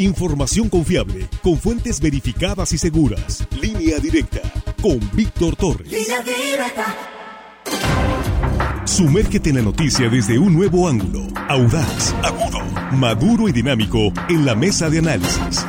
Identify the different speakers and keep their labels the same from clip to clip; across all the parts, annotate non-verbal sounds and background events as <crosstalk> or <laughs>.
Speaker 1: Información confiable, con fuentes verificadas y seguras. Línea directa, con Víctor Torres. Línea directa. Sumérgete en la noticia desde un nuevo ángulo, audaz, agudo, maduro y dinámico en la mesa de análisis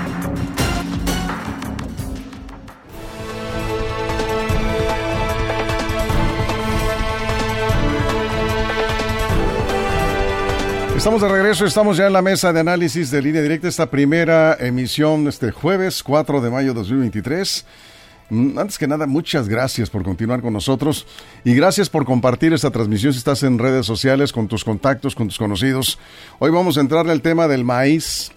Speaker 2: Estamos de regreso, estamos ya en la mesa de análisis de línea directa, esta primera emisión este jueves 4 de mayo de 2023. Mm, antes que nada, muchas gracias por continuar con nosotros y gracias por compartir esta transmisión si estás en redes sociales con tus contactos, con tus conocidos. Hoy vamos a entrar al tema del maíz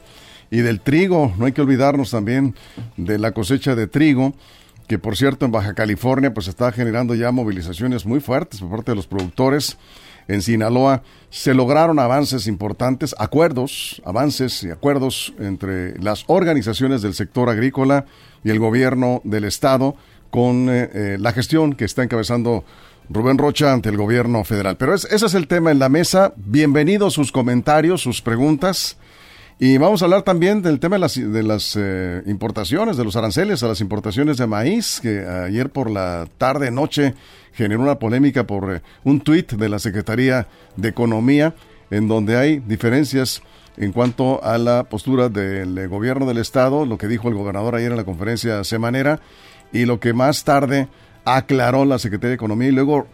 Speaker 2: y del trigo. No hay que olvidarnos también de la cosecha de trigo que por cierto en Baja California pues está generando ya movilizaciones muy fuertes por parte de los productores en Sinaloa se lograron avances importantes, acuerdos, avances y acuerdos entre las organizaciones del sector agrícola y el gobierno del estado con eh, eh, la gestión que está encabezando Rubén Rocha ante el gobierno federal. Pero ese es el tema en la mesa. Bienvenidos sus comentarios, sus preguntas. Y vamos a hablar también del tema de las, de las eh, importaciones, de los aranceles a las importaciones de maíz, que ayer por la tarde, noche, generó una polémica por eh, un tuit de la Secretaría de Economía, en donde hay diferencias en cuanto a la postura del eh, gobierno del Estado, lo que dijo el gobernador ayer en la conferencia semanera, y lo que más tarde aclaró la Secretaría de Economía y luego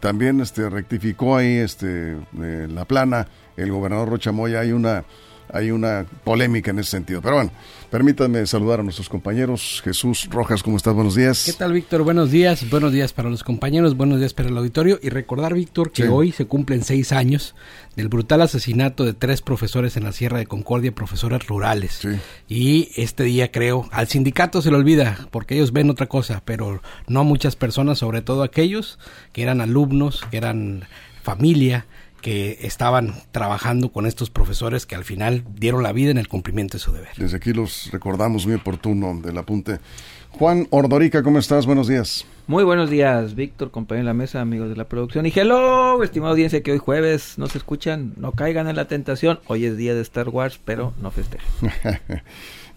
Speaker 2: también este, rectificó ahí este, la plana el gobernador Rocha Moya. Hay una hay una polémica en ese sentido. Pero bueno, permítanme saludar a nuestros compañeros. Jesús Rojas, ¿cómo estás? Buenos días.
Speaker 3: ¿Qué tal, Víctor? Buenos días. Buenos días para los compañeros, buenos días para el auditorio. Y recordar, Víctor, que hoy se cumplen seis años del brutal asesinato de tres profesores en la Sierra de Concordia, profesores rurales. Y este día, creo, al sindicato se le olvida, porque ellos ven otra cosa, pero no a muchas personas, sobre todo aquellos que eran alumnos, que eran familia, que estaban trabajando con estos profesores que al final dieron la vida en el cumplimiento de su deber.
Speaker 2: Desde aquí los recordamos muy oportuno del apunte. Juan Ordorica, ¿cómo estás? Buenos días.
Speaker 4: Muy buenos días, Víctor, compañero de la mesa, amigos de la producción. Y hello, estimada audiencia que hoy jueves no se escuchan, no caigan en la tentación. Hoy es día de Star Wars, pero no festejen. <laughs>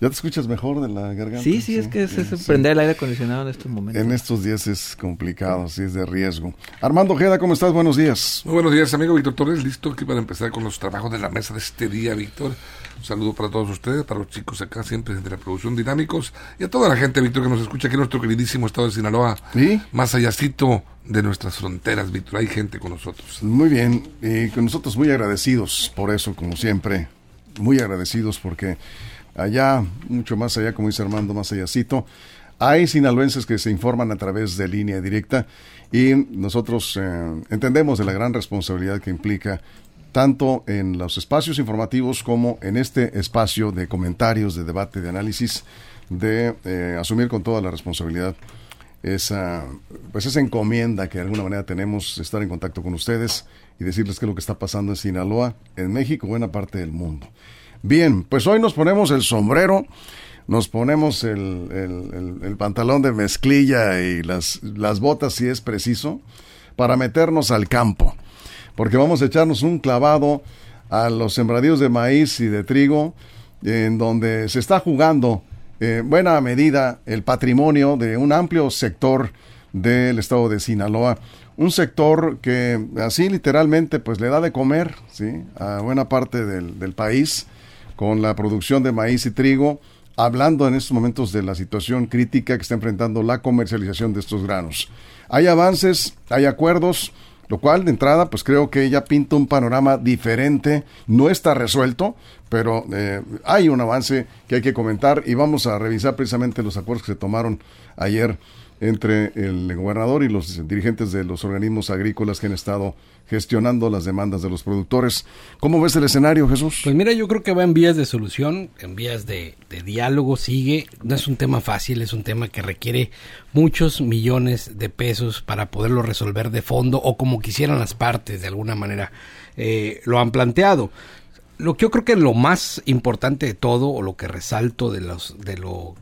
Speaker 2: ¿Ya te escuchas mejor de la garganta?
Speaker 4: Sí, sí, es que es, prender el aire acondicionado en estos momentos.
Speaker 2: En estos días es complicado, sí, es de riesgo. Armando Ojeda, ¿cómo estás? Buenos días.
Speaker 5: Muy buenos días, amigo Víctor Torres. Listo aquí para empezar con los trabajos de la mesa de este día, Víctor. Un saludo para todos ustedes, para los chicos acá siempre de la producción Dinámicos y a toda la gente, Víctor, que nos escucha aquí en nuestro queridísimo estado de Sinaloa. ¿Sí? Más allácito de nuestras fronteras, Víctor. Hay gente con nosotros.
Speaker 2: Muy bien, y con nosotros muy agradecidos por eso, como siempre. Muy agradecidos porque allá, mucho más allá, como dice Armando, más allácito, hay sinaloenses que se informan a través de línea directa y nosotros eh, entendemos de la gran responsabilidad que implica tanto en los espacios informativos como en este espacio de comentarios, de debate, de análisis, de eh, asumir con toda la responsabilidad esa, pues esa encomienda que de alguna manera tenemos, estar en contacto con ustedes y decirles qué es lo que está pasando en Sinaloa, en México, buena parte del mundo. Bien, pues hoy nos ponemos el sombrero, nos ponemos el, pantalón de mezclilla y las, las botas si es preciso, para meternos al campo, porque vamos a echarnos un clavado a los sembradíos de maíz y de trigo, en donde se está jugando en buena medida el patrimonio de un amplio sector del estado de Sinaloa, un sector que así literalmente pues le da de comer ¿sí? a buena parte del, del país con la producción de maíz y trigo, hablando en estos momentos de la situación crítica que está enfrentando la comercialización de estos granos. Hay avances, hay acuerdos, lo cual de entrada pues creo que ya pinta un panorama diferente, no está resuelto, pero eh, hay un avance que hay que comentar y vamos a revisar precisamente los acuerdos que se tomaron ayer entre el gobernador y los dirigentes de los organismos agrícolas que han estado gestionando las demandas de los productores. ¿Cómo ves el escenario, Jesús?
Speaker 3: Pues mira, yo creo que va en vías de solución, en vías de, diálogo, sigue. No es un tema fácil, es un tema que requiere muchos millones de pesos para poderlo resolver de fondo o como quisieran las partes, de alguna manera, eh, lo han planteado. Lo que yo creo que lo más importante de todo, o lo que resalto de, los, de lo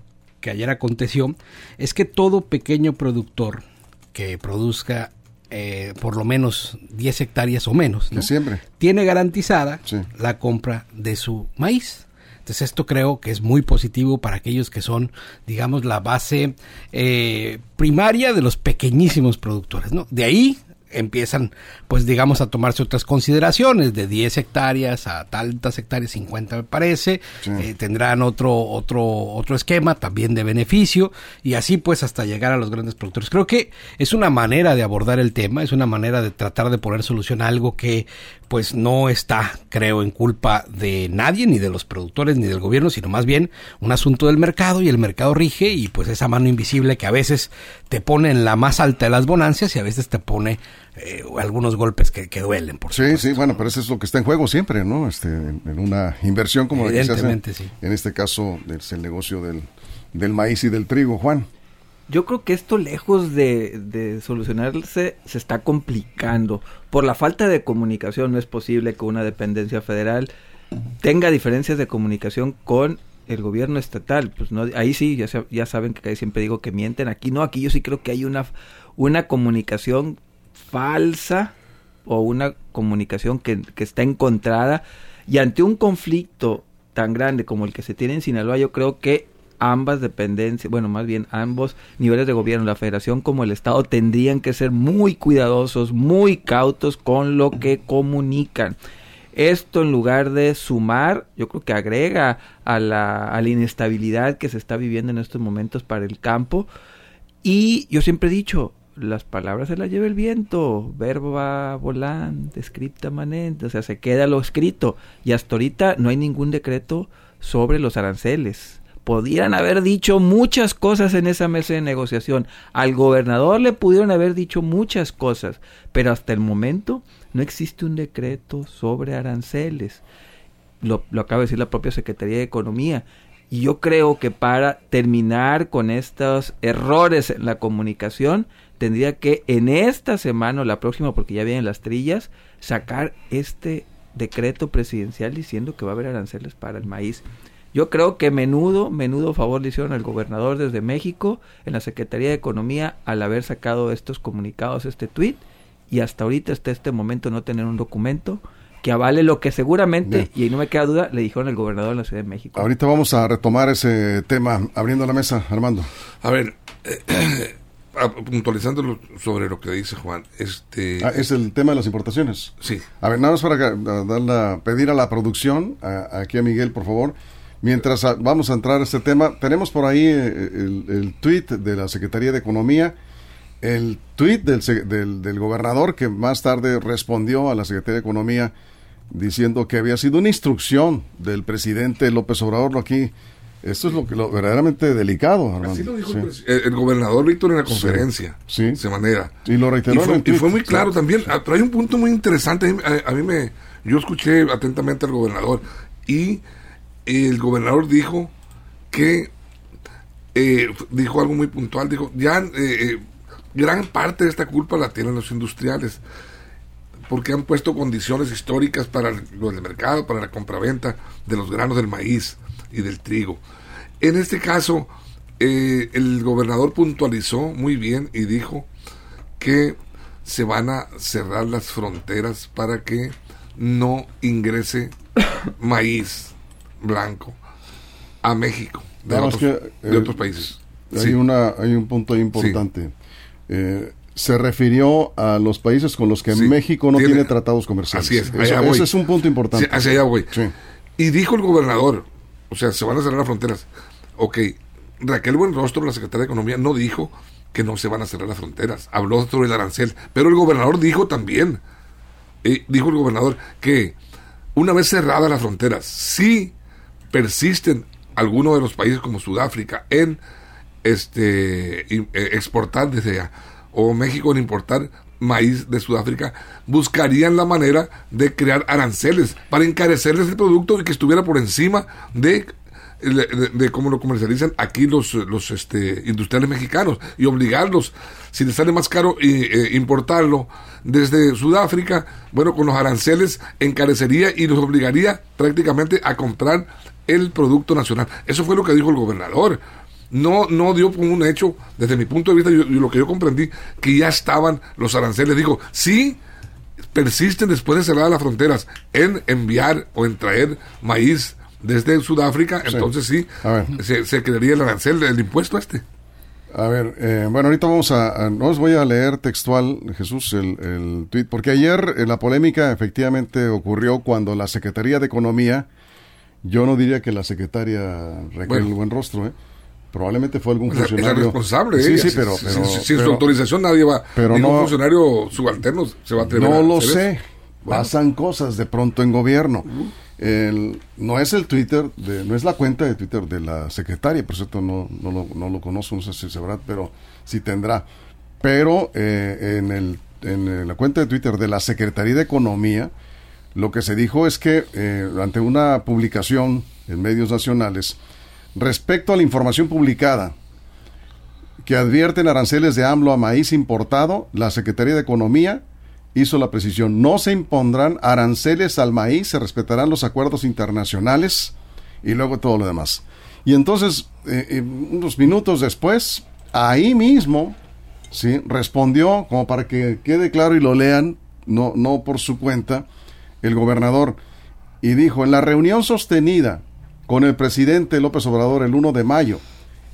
Speaker 3: que ayer aconteció, es que todo pequeño productor que produzca eh, por lo menos 10 hectáreas o menos,
Speaker 2: siempre.
Speaker 3: tiene garantizada la compra de su maíz. Entonces esto creo que es muy positivo para aquellos que son, digamos, la base eh, primaria de los pequeñísimos productores. ¿no? De ahí empiezan, pues digamos, a tomarse otras consideraciones, de 10 hectáreas a tantas hectáreas, 50 me parece, eh, tendrán otro, otro, otro esquema también de beneficio, y así pues hasta llegar a los grandes productores. Creo que es una manera de abordar el tema, es una manera de tratar de poner solución a algo que pues no está, creo, en culpa de nadie, ni de los productores, ni del gobierno, sino más bien un asunto del mercado y el mercado rige y pues esa mano invisible que a veces te pone en la más alta de las bonancias y a veces te pone eh, algunos golpes que, duelen. Por
Speaker 2: sí, sí, bueno, pero eso es lo que está en juego siempre, ¿no? Este, en, una inversión como la que se hace, sí. en este caso es el negocio del, del maíz y del trigo, Juan.
Speaker 4: Yo creo que esto lejos de, de, solucionarse se está complicando. Por la falta de comunicación no es posible que una dependencia federal tenga diferencias de comunicación con el gobierno estatal. Pues no, ahí sí, ya, ya saben que siempre digo que mienten. Aquí no, aquí yo sí creo que hay una, una comunicación falsa o una comunicación que, que está encontrada. Y ante un conflicto tan grande como el que se tiene en Sinaloa, yo creo que ambas dependencias, bueno, más bien ambos niveles de gobierno, la federación como el Estado, tendrían que ser muy cuidadosos, muy cautos con lo que comunican. Esto en lugar de sumar, yo creo que agrega a la, a la inestabilidad que se está viviendo en estos momentos para el campo. Y yo siempre he dicho, las palabras se las lleva el viento, verbo va volante, scripta manente, o sea, se queda lo escrito. Y hasta ahorita no hay ningún decreto sobre los aranceles podían haber dicho muchas cosas en esa mesa de negociación. Al gobernador le pudieron haber dicho muchas cosas, pero hasta el momento no existe un decreto sobre aranceles. Lo, lo acaba de decir la propia Secretaría de Economía. Y yo creo que para terminar con estos errores en la comunicación, tendría que en esta semana o la próxima, porque ya vienen las trillas, sacar este decreto presidencial diciendo que va a haber aranceles para el maíz. Yo creo que menudo, menudo favor le hicieron al gobernador desde México, en la Secretaría de Economía, al haber sacado estos comunicados, este tweet, y hasta ahorita, hasta este momento, no tener un documento que avale lo que seguramente, y no me queda duda, le dijeron al gobernador de la Ciudad de México.
Speaker 2: Ahorita vamos a retomar ese tema, abriendo la mesa, Armando.
Speaker 5: A ver, eh, <clears throat> puntualizando sobre lo que dice Juan, este...
Speaker 2: Ah, es el tema de las importaciones.
Speaker 5: Sí.
Speaker 2: A ver, nada más para dar pedir a la producción, aquí a Miguel, por favor, Mientras vamos a entrar a este tema, tenemos por ahí eh, el, el tweet de la Secretaría de Economía, el tweet del, del, gobernador que más tarde respondió a la Secretaría de Economía diciendo que había sido una instrucción del presidente López Obrador. Aquí, esto es lo que lo verdaderamente delicado.
Speaker 5: Así lo dijo el, gobernador Víctor en la conferencia.
Speaker 2: Sí.
Speaker 5: De manera.
Speaker 2: Y lo reiteró.
Speaker 5: Y fue, muy claro también. Ah, hay un punto muy interesante. A, a, mí me. Yo escuché atentamente al gobernador y el gobernador dijo que eh, dijo algo muy puntual, dijo, ya eh, eh, gran parte de esta culpa la tienen los industriales, porque han puesto condiciones históricas para el, el mercado, para la compraventa de los granos del maíz y del trigo. En este caso, el gobernador puntualizó muy bien y dijo que se van a cerrar las fronteras para que no ingrese maíz blanco a México de, otros, de otros, países.
Speaker 2: Hay, una, hay un punto importante. Eh, se refirió a los países con los que México no tiene, tratados comerciales.
Speaker 5: Así es.
Speaker 2: ese es un punto importante.
Speaker 5: hacia allá voy. Y dijo el gobernador, o sea, se van a cerrar las fronteras. Ok, Raquel Buenrostro, la secretaria de Economía, no dijo que no se van a cerrar las fronteras. Habló sobre el arancel. Pero el gobernador dijo también, eh, dijo el gobernador que una vez cerradas las fronteras, sí persisten algunos de los países como Sudáfrica en este eh, exportar desde allá o México en importar maíz de Sudáfrica buscarían la manera de crear aranceles para encarecerles el producto y que estuviera por encima de de, cómo lo comercializan aquí los, los este, industriales mexicanos y obligarlos, si les sale más caro eh, importarlo desde Sudáfrica, bueno, con los aranceles encarecería y los obligaría prácticamente a comprar el producto nacional. Eso fue lo que dijo el gobernador. No, no dio como un hecho, desde mi punto de vista, yo, lo que yo comprendí, que ya estaban los aranceles. Digo, sí, persisten después de cerrar las fronteras en enviar o en traer maíz desde Sudáfrica, entonces sí, se, se crearía el arancel, el impuesto este.
Speaker 2: A ver, eh, bueno, ahorita vamos a, no os voy a leer textual, Jesús, el, el tweet, porque ayer eh, la polémica efectivamente ocurrió cuando la Secretaría de Economía, yo no diría que la secretaria Raquel Buenrostro, ¿eh? probablemente fue algún funcionario.
Speaker 5: Es responsable,
Speaker 2: sí, sí, pero,
Speaker 5: sin, su autorización nadie va, pero ningún funcionario subalterno se va a atrever
Speaker 2: No lo sé, pasan cosas de pronto en gobierno. El, no es el Twitter, de, no es la cuenta de Twitter de la secretaria, por cierto no, no, lo, no lo conozco, no sé si sabrá, pero sí tendrá. Pero eh, en, el, en la cuenta de Twitter de la Secretaría de Economía, lo que se dijo es que eh, ante una publicación en medios nacionales, respecto a la información publicada que advierten aranceles de AMLO a maíz importado, la Secretaría de Economía hizo la precisión, no se impondrán aranceles al maíz, se respetarán los acuerdos internacionales y luego todo lo demás. Y entonces, eh, eh, unos minutos después, ahí mismo, ¿sí? respondió, como para que quede claro y lo lean, no, no por su cuenta, el gobernador, y dijo, en la reunión sostenida con el presidente López Obrador el 1 de mayo,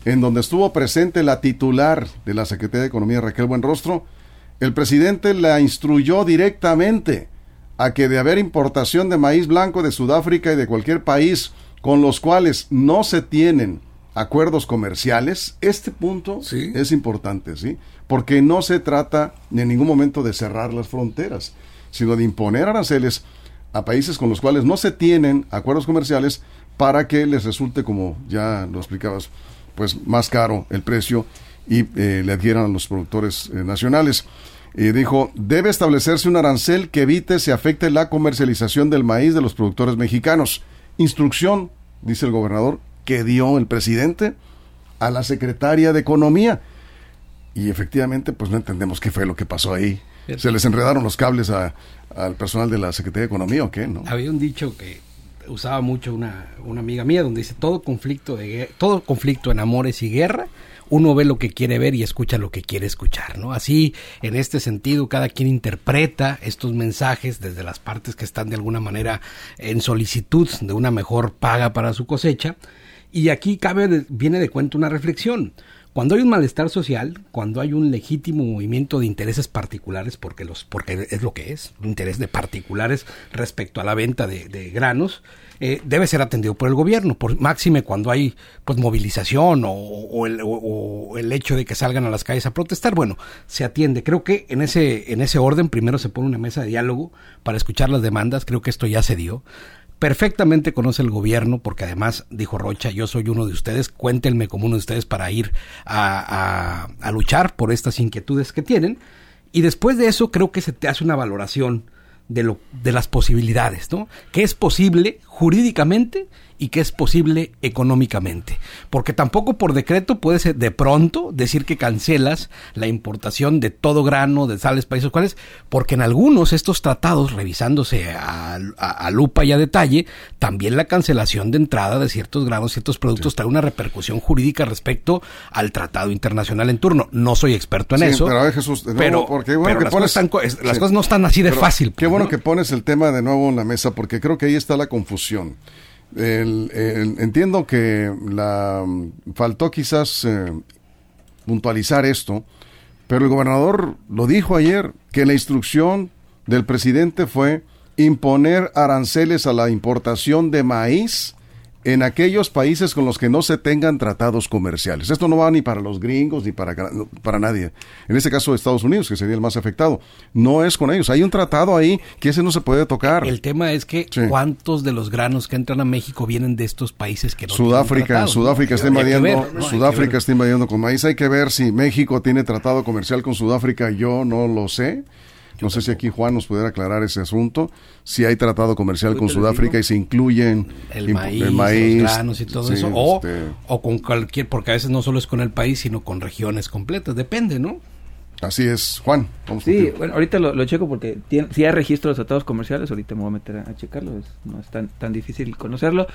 Speaker 2: en donde estuvo presente la titular de la Secretaría de Economía, Raquel Buenrostro, el presidente la instruyó directamente a que de haber importación de maíz blanco de Sudáfrica y de cualquier país con los cuales no se tienen acuerdos comerciales, este punto es importante, ¿sí? Porque no se trata en ningún momento de cerrar las fronteras, sino de imponer aranceles a países con los cuales no se tienen acuerdos comerciales para que les resulte, como ya lo explicabas, pues más caro el precio y eh, le adquieran a los productores eh, nacionales. Y dijo, debe establecerse un arancel que evite se afecte la comercialización del maíz de los productores mexicanos. Instrucción, dice el gobernador, que dio el presidente a la secretaria de Economía. Y efectivamente, pues no entendemos qué fue lo que pasó ahí. ¿Se les enredaron los cables al personal de la Secretaría de Economía o qué? ¿no?
Speaker 3: Había un dicho que usaba mucho una, una amiga mía donde dice todo conflicto de todo conflicto en amores y guerra uno ve lo que quiere ver y escucha lo que quiere escuchar, ¿no? Así, en este sentido, cada quien interpreta estos mensajes desde las partes que están de alguna manera en solicitud de una mejor paga para su cosecha. Y aquí cabe, viene de cuenta una reflexión. Cuando hay un malestar social, cuando hay un legítimo movimiento de intereses particulares, porque los, porque es lo que es, un interés de particulares respecto a la venta de granos, eh, debe ser atendido por el gobierno, por máxime cuando hay pues movilización o, el, hecho de que salgan a las calles a protestar, bueno, se atiende. Creo que en ese, en ese orden primero se pone una mesa de diálogo para escuchar las demandas, creo que esto ya se dio. Perfectamente conoce el gobierno, porque además dijo Rocha, yo soy uno de ustedes, cuéntenme como uno de ustedes para ir a, a, a luchar por estas inquietudes que tienen. Y después de eso creo que se te hace una valoración de, lo, de las posibilidades, ¿no? ¿Qué es posible jurídicamente y qué es posible económicamente. Porque tampoco por decreto puedes de pronto decir que cancelas la importación de todo grano de tales países cuales, porque en algunos estos tratados, revisándose a, lupa y a detalle, también la cancelación de entrada de ciertos granos, ciertos productos trae una repercusión jurídica respecto al tratado internacional en turno. No soy experto en eso.
Speaker 2: Pero, Jesús, pero, porque, bueno,
Speaker 3: las, cosas las cosas no están así de fácil.
Speaker 2: Qué bueno que pones el tema de nuevo en la mesa, porque creo que ahí está la confusión. Entiendo que la faltó quizás eh, puntualizar esto, pero el gobernador lo dijo ayer, que la instrucción del presidente fue imponer aranceles a la importación de maíz en aquellos países con los que no se tengan tratados comerciales. Esto no va ni para los gringos ni para, para nadie. En este caso Estados Unidos, que sería el más afectado. No es con ellos. Hay un tratado ahí que ese no se puede tocar.
Speaker 3: El tema es que cuántos de los granos que entran a México vienen de estos países que no
Speaker 2: Sudáfrica, Sudáfrica está invadiendo, Sudáfrica está invadiendo con maíz. Hay que ver si México tiene tratado comercial con Sudáfrica. Yo no lo sé. No sé si aquí Juan nos pudiera aclarar ese asunto, si hay tratado comercial con Sudáfrica y se incluyen
Speaker 3: el maíz, los granos y todo eso, o, este o con cualquier, porque a veces no solo es con el país, sino con regiones completas, depende, ¿no?
Speaker 2: Así es, Juan.
Speaker 4: Vamos sí, bueno, ahorita lo, checo porque si hay registro de tratados comerciales, ahorita me voy a meter a, checarlo, no es tan, tan difícil conocerlo.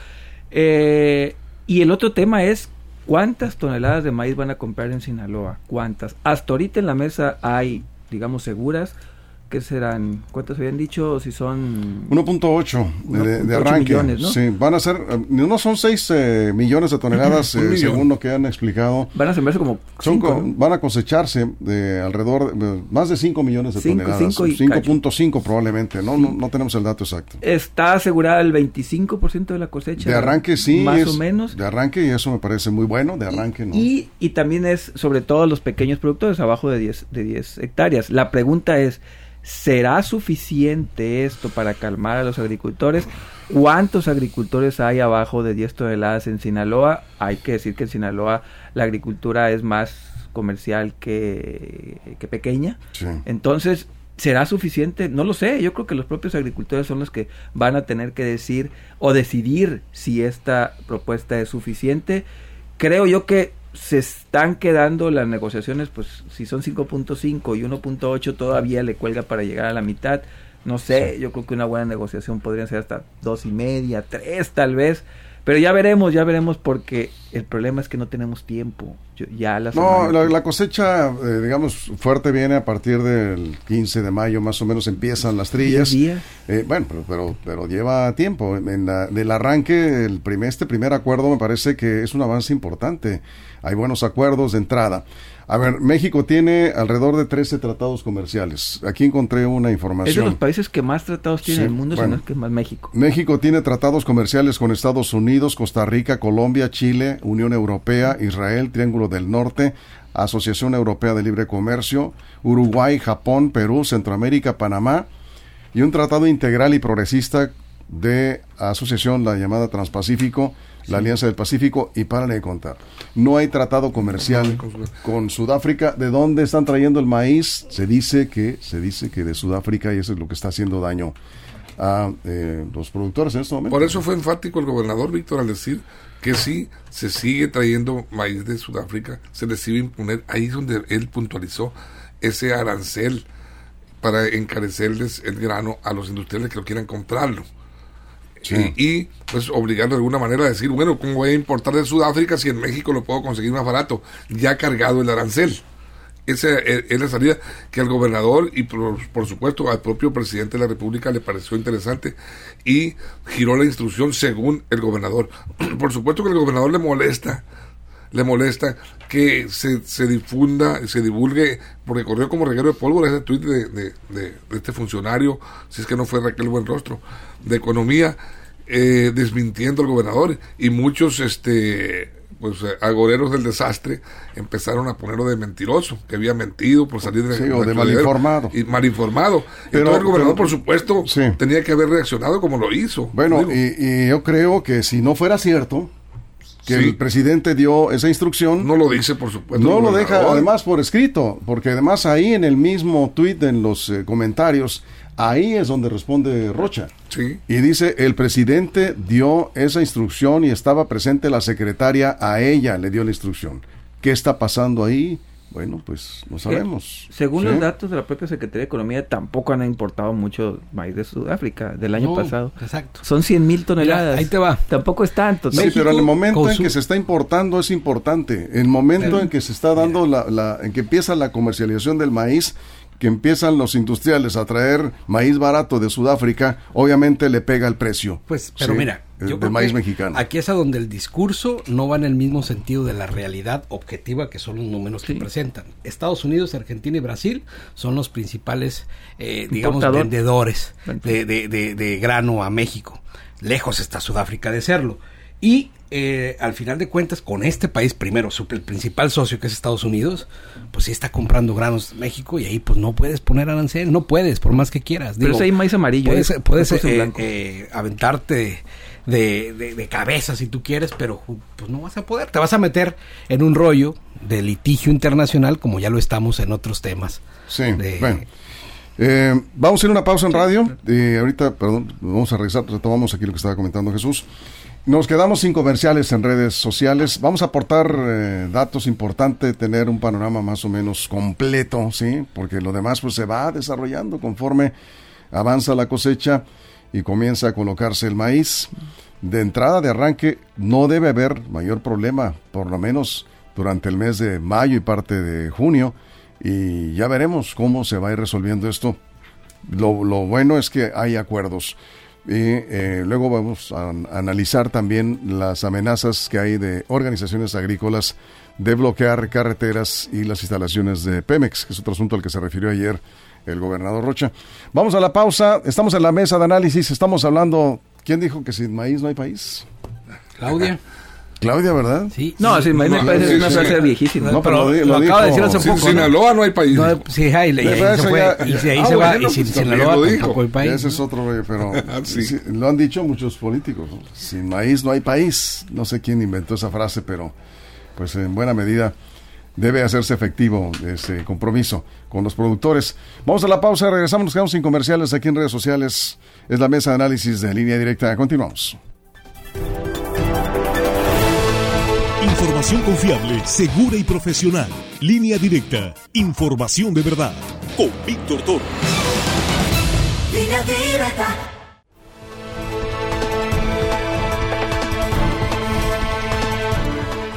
Speaker 4: Eh, y el otro tema es cuántas toneladas de maíz van a comprar en Sinaloa, cuántas. Hasta ahorita en la mesa hay, digamos, seguras ¿qué serán? ¿Cuántos habían dicho? Si son...
Speaker 2: 1.8 de, arranque. Millones, ¿no? Sí, van a ser, eh, no son 6 eh, millones de toneladas, <laughs> eh, según lo que han explicado.
Speaker 4: Van a sembrarse como...
Speaker 2: Son Van a cosecharse de alrededor, de, más de 5 millones de toneladas. 5.5 probablemente, ¿no? ¿no? No tenemos el dato exacto.
Speaker 4: Está asegurada el 25% de la cosecha.
Speaker 2: De arranque sí.
Speaker 4: Más o menos.
Speaker 2: De arranque y eso me parece muy bueno, de arranque, ¿no?
Speaker 4: Y, y también es sobre todo los pequeños productores, abajo de 10, de 10 hectáreas. La pregunta es, ¿será suficiente esto para calmar a los agricultores? ¿Cuántos agricultores hay abajo de 10 toneladas en Sinaloa? Hay que decir que en Sinaloa la agricultura es más comercial que, que pequeña. Entonces, ¿será suficiente? No lo sé. Yo creo que los propios agricultores son los que van a tener que decir o decidir si esta propuesta es suficiente. Creo yo que se están quedando las negociaciones, pues si son 5.5 y 1.8 todavía le cuelga para llegar a la mitad. No sé, yo creo que una buena negociación podría ser hasta dos y media, tres tal vez. Pero ya veremos, ya veremos porque el problema es que no tenemos tiempo. ya la
Speaker 2: no, la, cosecha, eh, digamos, fuerte viene a partir del 15 de mayo, más o menos empiezan las trillas. Eh, bueno, pero, pero, lleva tiempo. En la, del arranque, el primer, este primer acuerdo me parece que es un avance importante. Hay buenos acuerdos de entrada. A ver, México tiene alrededor de 13 tratados comerciales. Aquí encontré una información. Es
Speaker 4: de los países que más tratados tiene en el mundo, sino que más México.
Speaker 2: México tiene tratados comerciales con Estados Unidos, Costa Rica, Colombia, Chile, Unión Europea, Israel, Triángulo del Norte, Asociación Europea de Libre Comercio, Uruguay, Japón, Perú, Centroamérica, Panamá y un tratado integral y progresista de asociación, la llamada Transpacífico, la Alianza del Pacífico, y para de contar. No hay tratado comercial con Sudáfrica. ¿De dónde están trayendo el maíz? Se dice que, se dice que de Sudáfrica y eso es lo que está haciendo daño a eh, los productores en este momento.
Speaker 5: Por eso fue enfático el gobernador Víctor al decir que si se sigue trayendo maíz de Sudáfrica, se les iba a imponer, ahí es donde él puntualizó ese arancel para encarecerles el grano a los industriales que lo quieran comprarlo. Y, pues obligarlo de alguna manera a decir, bueno, ¿cómo voy a importar de Sudáfrica si en México lo puedo conseguir más barato? Ya cargado el arancel. Esa es la salida que al gobernador y por, supuesto al propio presidente de la República le pareció interesante y giró la instrucción según el gobernador. <clears throat> por supuesto que el gobernador le molesta le molesta que se, se difunda, se divulgue, porque corrió como reguero de pólvora ese tuit de, de, de, este funcionario, si es que no fue Raquel Buenrostro, de Economía, eh, desmintiendo al gobernador y muchos este pues eh, agoreros del desastre empezaron a ponerlo de mentiroso, que había mentido por salir de,
Speaker 2: sí, o de mal informado.
Speaker 5: Y mal informado. Pero, el gobernador, por supuesto, tenía que haber reaccionado como lo hizo.
Speaker 2: Bueno, y, y, yo creo que si no fuera cierto, que el presidente dio esa instrucción.
Speaker 5: No lo dice, por supuesto.
Speaker 2: No lo deja, además, por escrito, porque además ahí en el mismo tuit, en los eh, comentarios, ahí es donde responde Rocha.
Speaker 5: Sí.
Speaker 2: Y dice, el presidente dio esa instrucción y estaba presente la secretaria, a ella le dio la instrucción. ¿Qué está pasando ahí? Bueno, pues no sabemos.
Speaker 4: según los datos de la propia Secretaría de Economía, tampoco han importado mucho maíz de Sudáfrica del año pasado.
Speaker 3: Exacto.
Speaker 4: Son 100 mil toneladas.
Speaker 3: ahí te va.
Speaker 4: Tampoco es tanto.
Speaker 2: Sí, pero en el momento en que se está importando es importante. En el momento en que se está dando la, la, en que empieza la comercialización del maíz, que empiezan los industriales a traer maíz barato de Sudáfrica, obviamente le pega el precio.
Speaker 3: Pues, pero mira,
Speaker 2: yo de maíz mexicano.
Speaker 3: Aquí es a donde el discurso no va en el mismo sentido de la realidad objetiva que son los números que presentan. Estados Unidos, Argentina y Brasil son los principales, eh, digamos, vendedores de, de, de grano a México. Lejos está Sudáfrica de serlo. Y eh, al final de cuentas, con este país, primero, su, el principal socio que es Estados Unidos, pues sí está comprando granos México y ahí pues no puedes poner arancel, no puedes, por más que quieras.
Speaker 4: Pero hay maíz amarillo.
Speaker 3: Puedes, ¿eh? puedes eh, eh, aventarte de, de, cabeza si tú quieres, pero pues no vas a poder. Te vas a meter en un rollo de litigio internacional como ya lo estamos en otros temas.
Speaker 2: Sí, bueno. vamos a ir a una pausa en radio. ahorita, perdón, vamos a regresar, retomamos aquí lo que estaba comentando Jesús. Nos quedamos sin comerciales en redes sociales. Vamos a aportar eh, datos importantes, tener un panorama más o menos completo, ¿sí? Porque lo demás pues se va desarrollando conforme avanza la cosecha y comienza a colocarse el maíz. De entrada, de arranque, no debe haber mayor problema, por lo menos durante el mes de mayo y parte de junio. Y ya veremos cómo se va a ir resolviendo esto lo, bueno es que hay acuerdos. Y eh, luego vamos a, analizar también las amenazas que hay de organizaciones agrícolas de bloquear carreteras y las instalaciones de Pemex, que es otro asunto al que se refirió ayer el gobernador Rocha. Vamos a la pausa, estamos en la mesa de análisis, estamos hablando, ¿quién dijo que sin maíz no hay país?
Speaker 3: Claudia. <laughs>
Speaker 2: Claudia, ¿verdad?
Speaker 4: Sí. No, sin maíz no hay país, es una frase viejísima.
Speaker 2: No, pero lo, acaba de decir hace
Speaker 5: poco. Sin Sinaloa no hay país. No,
Speaker 3: sí, ahí, y, ahí se fue, y si ahí ah, se va, y sin Sinaloa tampoco hay país.
Speaker 2: Ese es otro, pero <laughs> ah, lo han dicho muchos políticos. Sin maíz no hay país. No sé quién inventó esa frase, pero pues en buena medida debe hacerse efectivo ese compromiso con los productores. Vamos a la pausa, regresamos, nos quedamos sin comerciales aquí en redes sociales. Es la mesa de análisis de línea directa. Continuamos.
Speaker 1: Información confiable, segura y profesional. Línea directa. Información de verdad. Con Víctor Toro. Línea directa.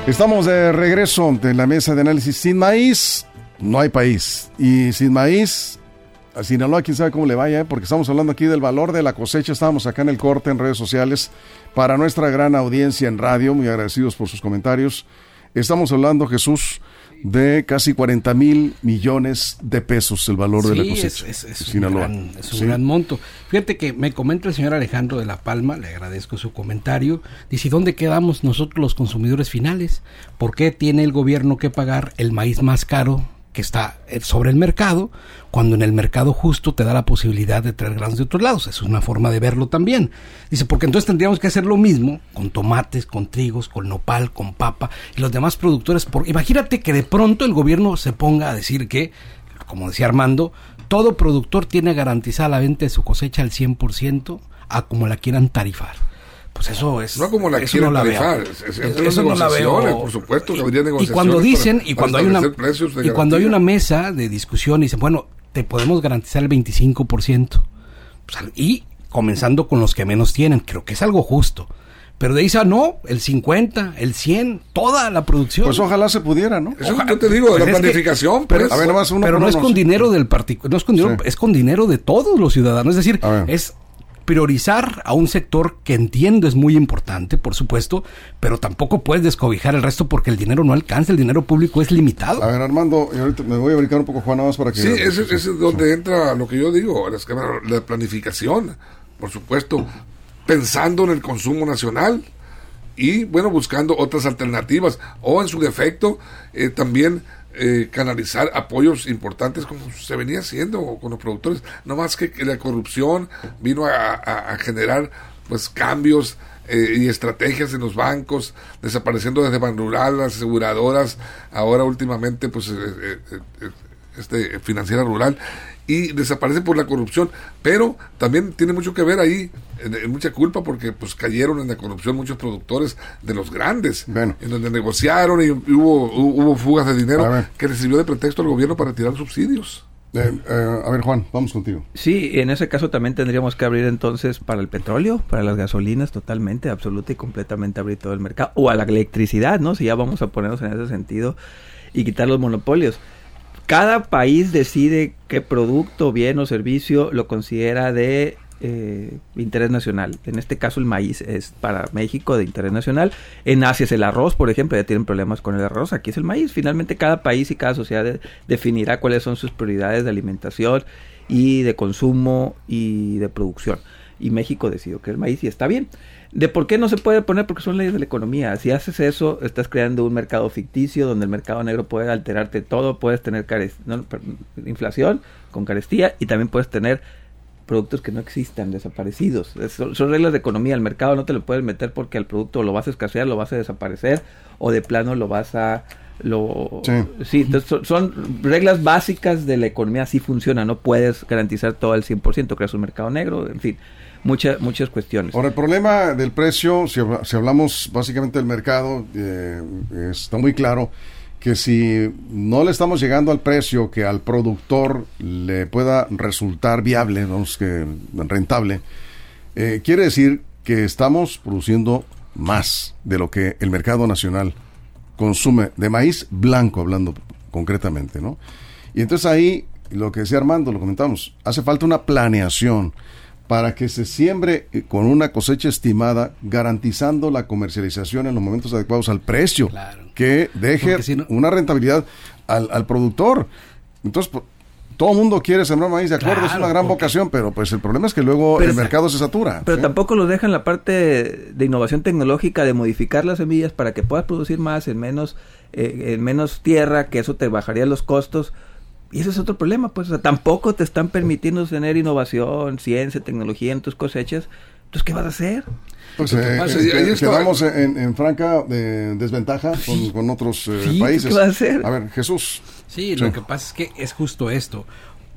Speaker 2: Estamos de regreso de la mesa de análisis. Sin maíz, no hay país. Y sin maíz, a Sinaloa, quién sabe cómo le vaya, ¿eh? porque estamos hablando aquí del valor de la cosecha. Estábamos acá en el corte en redes sociales para nuestra gran audiencia en radio. Muy agradecidos por sus comentarios. Estamos hablando, Jesús, de casi 40 mil millones de pesos el valor de la cosecha.
Speaker 3: Es, es, un, gran, es un gran monto. Fíjate que me comenta el señor Alejandro de La Palma, le agradezco su comentario. Dice, ¿dónde quedamos nosotros los consumidores finales? ¿Por qué tiene el gobierno que pagar el maíz más caro que está eh, sobre el mercado, cuando en el mercado justo te da la posibilidad de traer granos de otros lados. Es una forma de verlo también. Dice, porque entonces tendríamos que hacer lo mismo con tomates, con trigos, con nopal, con papa y los demás productores. Por... Imagínate que de pronto el gobierno se ponga a decir que, como decía Armando, todo productor tiene garantizada la venta de su cosecha al 100% a como la quieran tarifar pues eso es
Speaker 5: no como la quieren no tarifar es, eso no la veo por supuesto
Speaker 3: y cuando dicen y cuando hay una y cuando hay una mesa de discusión y dicen bueno te podemos garantizar el 25% pues, y comenzando con los que menos tienen creo que es algo justo pero de ahí ah, no, el 50, el 100, toda la producción.
Speaker 2: Pues ojalá se pudiera, ¿no?
Speaker 5: Eso yo te digo, de pues la planificación.
Speaker 3: pero, pues. pero no es con dinero del particular, no es con dinero, es con dinero de todos los ciudadanos. Es decir, es priorizar a un sector que entiendo es muy importante, por supuesto, pero tampoco puedes descobijar el resto porque el dinero no alcanza, el dinero público es limitado.
Speaker 2: A ver, Armando, ahorita me voy a brincar un poco, Juan, nada más para que...
Speaker 5: Sí, ese, es donde entra lo que yo digo, la planificación, por supuesto, pensando en el consumo nacional y, bueno, buscando otras alternativas o, en su defecto, eh, también eh, canalizar apoyos importantes como se venía haciendo con los productores. No más que, la corrupción vino a, generar pues cambios eh, y estrategias en los bancos, desapareciendo desde Ban Rural, las aseguradoras, ahora últimamente pues eh, este, financiera rural y desaparece por la corrupción, pero también tiene mucho que ver ahí, mucha culpa porque pues cayeron en la corrupción muchos productores de los grandes, en donde negociaron y hubo, hubo fugas de dinero que recibió de pretexto el gobierno para retirar subsidios.
Speaker 2: Eh, eh, a ver, Juan, vamos contigo.
Speaker 4: Sí, en ese caso también tendríamos que abrir entonces para el petróleo, para las gasolinas, totalmente, absoluta y completamente abrir todo el mercado. O a la electricidad, ¿no? Si ya vamos a ponernos en ese sentido y quitar los monopolios cada país decide qué producto, bien o servicio lo considera de eh, interés nacional. En este caso el maíz es para México de interés nacional. En Asia es el arroz, por ejemplo, ya tienen problemas con el arroz. Aquí es el maíz. Finalmente cada país y cada sociedad definirá cuáles son sus prioridades de alimentación y de consumo y de producción. Y México decidió que el maíz y está bien de por qué no se puede poner porque son leyes de la economía. Si haces eso, estás creando un mercado ficticio donde el mercado negro puede alterarte todo, puedes tener inflación con carestía y también puedes tener productos que no existan, desaparecidos. Son, reglas de economía. El mercado no te lo puedes meter porque el producto lo vas a escasear, lo vas a desaparecer o de plano lo vas a lo sí, entonces son, reglas básicas de la economía así funciona no puedes garantizar todo al 100% creas un mercado negro en fin muchas muchas cuestiones.
Speaker 2: Ahora, el problema del precio, si, hablamos básicamente del mercado, eh, está muy claro que si no le estamos llegando al precio que al productor le pueda resultar viable, vamos que rentable, eh, quiere decir que estamos produciendo más de lo que el mercado nacional consume de maíz blanco, hablando concretamente, ¿no? Y entonces ahí lo que decía Armando, lo comentamos, hace falta una planeación para que se siembre eh, con una cosecha estimada, garantizando la comercialización en los momentos adecuados al precio, que deje una rentabilidad al, al productor. Entonces, todo el mundo quiere sembrar maíz, de acuerdo, es una gran vocación, pero pues el problema es que luego el mercado se satura.
Speaker 4: Pero tampoco los dejan la parte de innovación tecnológica, de modificar las semillas para que puedas producir más en menos, eh, en menos tierra, que eso te bajaría los costos. Y ese es otro problema, pues tampoco te están permitiendo tener innovación, ciencia, tecnología en tus cosechas. Entonces, ¿qué vas a hacer?
Speaker 2: Pues eh, quedamos en, franca desventaja con, otros eh, países.
Speaker 4: ¿qué va a, hacer?
Speaker 2: a ver, Jesús.
Speaker 3: Sí, lo que pasa es que es justo esto.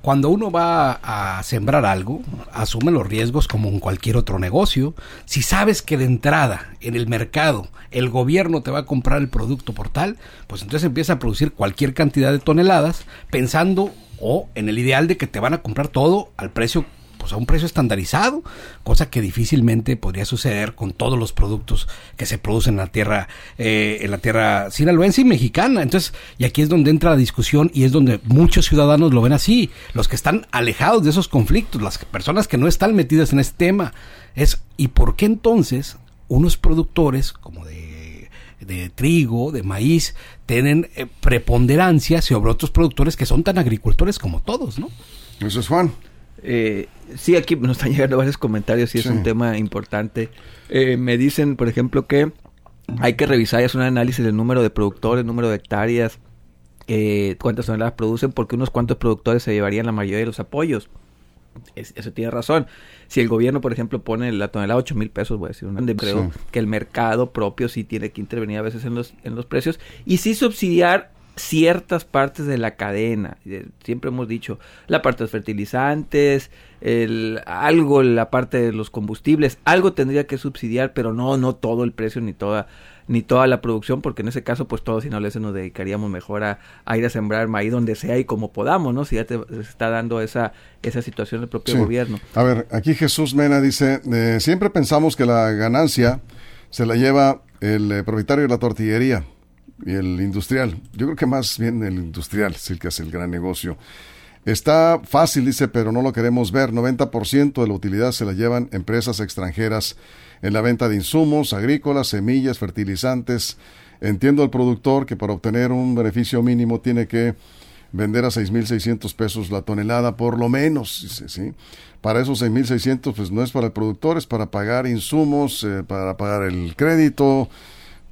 Speaker 3: Cuando uno va a sembrar algo, asume los riesgos como en cualquier otro negocio. Si sabes que de entrada en el mercado el gobierno te va a comprar el producto por tal, pues entonces empieza a producir cualquier cantidad de toneladas pensando o en el ideal de que te van a comprar todo al precio pues a un precio estandarizado, cosa que difícilmente podría suceder con todos los productos que se producen en la tierra, eh, en la tierra sinaloense y mexicana. Entonces, y aquí es donde entra la discusión y es donde muchos ciudadanos lo ven así, los que están alejados de esos conflictos, las personas que no están metidas en este tema, es ¿y por qué entonces unos productores como de, de trigo, de maíz, tienen eh, preponderancia sobre otros productores que son tan agricultores como todos, ¿no?
Speaker 2: Eso es Juan.
Speaker 4: Eh, sí, aquí nos están <laughs> llegando varios comentarios y es un tema importante. Eh, me dicen, por ejemplo, que hay que revisar, es un análisis del número de productores, número de hectáreas, eh, cuántas toneladas producen, porque unos cuantos productores se llevarían la mayoría de los apoyos. eso tiene razón. Si el gobierno, por ejemplo, pone la tonelada a 8 mil pesos, voy a decir, un creo que el mercado propio sí tiene que intervenir a veces en los, en los precios y sí subsidiar ciertas partes de la cadena. Siempre hemos dicho la parte de los fertilizantes, el, algo la parte de los combustibles, algo tendría que subsidiar, pero no, no todo el precio ni toda ni toda la producción, porque en ese caso, pues todos si no les nos dedicaríamos mejor a, ir a sembrar maíz donde sea y como podamos, ¿no? Si ya te se está dando esa, esa situación el propio gobierno.
Speaker 2: A ver, aquí Jesús Mena dice, eh, siempre pensamos que la ganancia se la lleva el eh, propietario de la tortillería y el industrial. Yo creo que más bien el industrial es el que hace el gran negocio. Está fácil, dice, pero no lo queremos ver. 90% de la utilidad se la llevan empresas extranjeras en la venta de insumos agrícolas, semillas, fertilizantes. Entiendo al productor que para obtener un beneficio mínimo tiene que vender a 6.600 pesos la tonelada, por lo menos. Dice, ¿sí? Para esos 6.600, pues no es para el productor, es para pagar insumos, eh, para pagar el crédito,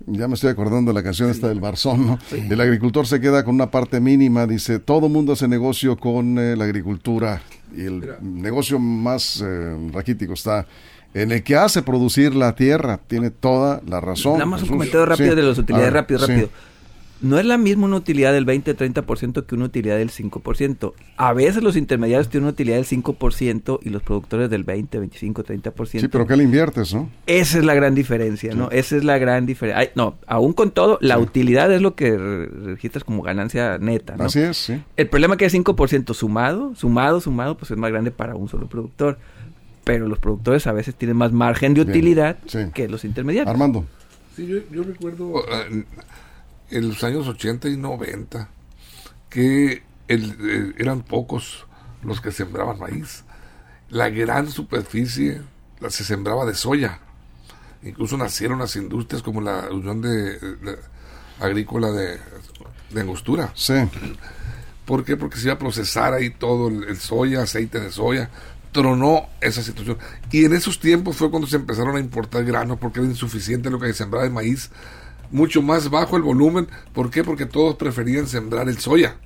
Speaker 2: ya me estoy acordando de la canción esta del Barzón, ¿no? El agricultor se queda con una parte mínima, dice, todo mundo hace negocio con eh, la agricultura y el negocio más eh, raquítico está en el que hace producir la tierra, tiene toda la razón.
Speaker 4: Nada más un comentario rápido de las utilidades, rápido, rápido no es la misma una utilidad del 20-30% que una utilidad del 5%. A veces los intermediarios tienen una utilidad del 5% y los productores del 20, 25, 30%.
Speaker 2: Sí, pero ¿qué le inviertes, no?
Speaker 4: Esa es la gran diferencia, ¿no? Esa es la gran diferencia. No, aún con todo, la utilidad es lo que registras como ganancia neta, ¿no?
Speaker 2: Así es, sí.
Speaker 4: El problema es que es 5% sumado, sumado, sumado, pues es más grande para un solo productor. Pero los productores a veces tienen más margen de utilidad que los intermediarios.
Speaker 2: Armando.
Speaker 5: Sí, yo, recuerdo... Eh, en los años 80 y 90 que eh, eran pocos los que sembraban maíz. La gran superficie la, se sembraba de soya. Incluso nacieron las industrias como la Unión de, Agrícola de, Angostura.
Speaker 2: Sí.
Speaker 5: ¿Por qué? Porque se iba a procesar ahí todo el, soya, aceite de soya. Tronó esa situación. Y en esos tiempos fue cuando se empezaron a importar granos porque era insuficiente lo que se sembraba de maíz mucho más bajo el volumen. ¿Por qué? Porque todos preferían sembrar el soya.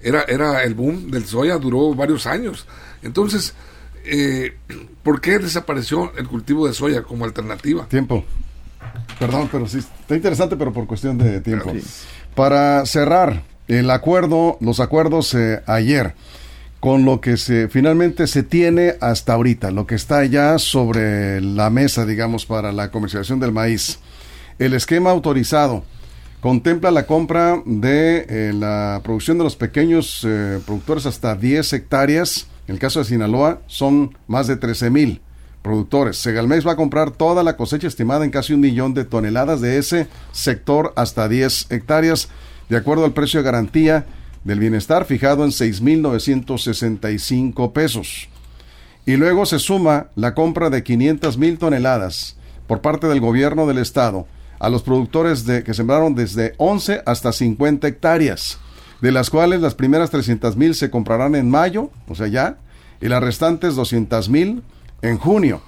Speaker 5: Era, era el boom del soya, duró varios años. Entonces, eh, ¿por qué desapareció el cultivo de soya como alternativa?
Speaker 2: Tiempo. Perdón, pero sí, está interesante, pero por cuestión de tiempo. Para cerrar, el acuerdo, los acuerdos eh, ayer, con lo que se finalmente se tiene hasta ahorita, lo que está ya sobre la mesa, digamos, para la comercialización del maíz. El esquema autorizado contempla la compra de eh, la producción de los pequeños eh, productores hasta 10 hectáreas. En el caso de Sinaloa son más de 13 mil productores. Segalmex va a comprar toda la cosecha estimada en casi un millón de toneladas de ese sector hasta 10 hectáreas, de acuerdo al precio de garantía del Bienestar fijado en 6.965 pesos. Y luego se suma la compra de 500 mil toneladas por parte del gobierno del estado a los productores de, que sembraron desde 11 hasta 50 hectáreas, de las cuales las primeras 300 mil se comprarán en mayo, o sea ya, y las restantes 200 mil en junio.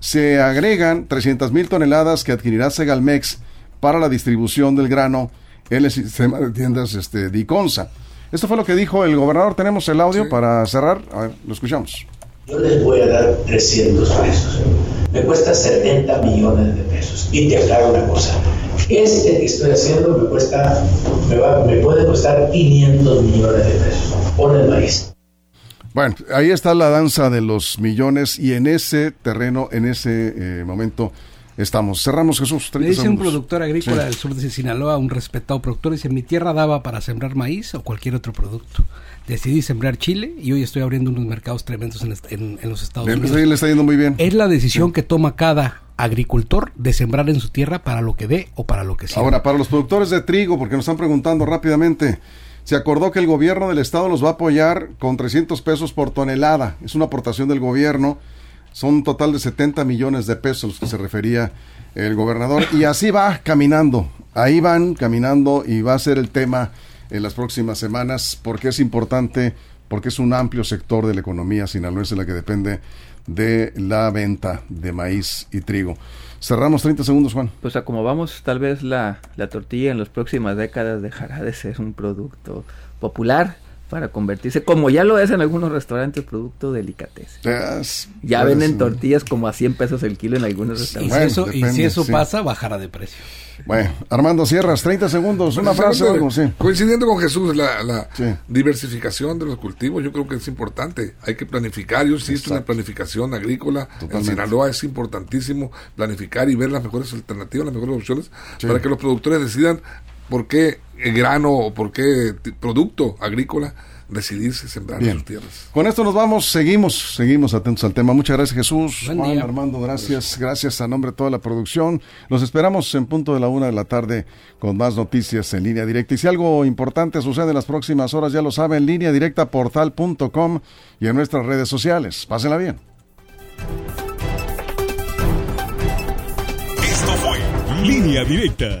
Speaker 2: Se agregan 300 mil toneladas que adquirirá Segalmex para la distribución del grano en el sistema de tiendas este, Diconsa. Esto fue lo que dijo el gobernador. Tenemos el audio para cerrar. A ver, lo escuchamos.
Speaker 6: Yo les voy a dar 300 pesos. Me cuesta 70 millones de pesos. Y te aclaro una cosa. Este que estoy haciendo me cuesta, me, va, me puede costar 500 millones de pesos. Pon el maíz.
Speaker 2: Bueno, ahí está la danza de los millones y en ese terreno, en ese eh, momento, estamos. Cerramos, Jesús.
Speaker 3: Me dice un productor agrícola del sur de Sinaloa, un respetado productor, dice, mi tierra daba para sembrar maíz o cualquier otro producto. Decidí sembrar chile y hoy estoy abriendo unos mercados tremendos en, los Estados Unidos.
Speaker 2: le está yendo muy bien.
Speaker 3: Es la decisión que toma cada agricultor de sembrar en su tierra para lo que dé o para lo que sea.
Speaker 2: Ahora, para los productores de trigo, porque nos están preguntando rápidamente, se acordó que el gobierno del estado los va a apoyar con 300 pesos por tonelada. Es una aportación del gobierno son un total de 70 millones de pesos los que se refería el gobernador. Y así va caminando. Ahí van caminando y va a ser el tema en las próximas semanas porque es importante, porque es un amplio sector de la economía sinaloense la que depende de la venta de maíz y trigo. Cerramos 30 segundos, Juan.
Speaker 4: Pues a como vamos, tal vez la, la tortilla en las próximas décadas dejará de ser un producto popular para convertirse, como ya lo es en algunos restaurantes, producto delicatez. ya venden tortillas como a 100 pesos el kilo en algunos restaurantes.
Speaker 3: Y si eso, pasa, bajará de precio.
Speaker 2: Bueno, Armando Sierras, 30 segundos, una frase o algo, sí.
Speaker 5: Coincidiendo con Jesús, la, diversificación de los cultivos yo creo que es importante. Hay que planificar, yo insisto en la planificación agrícola. En Sinaloa es importantísimo planificar y ver las mejores alternativas, las mejores opciones, para que los productores decidan por qué grano o por qué producto agrícola decidirse sembrar en sus tierras.
Speaker 2: Con esto nos vamos, seguimos, seguimos atentos al tema. Muchas gracias Jesús, Juan, Armando, gracias, gracias a nombre de toda la producción. Los esperamos en punto de la una de la tarde con más noticias en línea directa. Y si algo importante sucede en las próximas horas, ya lo saben, línea directa portal.com y en nuestras redes sociales. Pásenla bien.
Speaker 1: Esto fue Línea Directa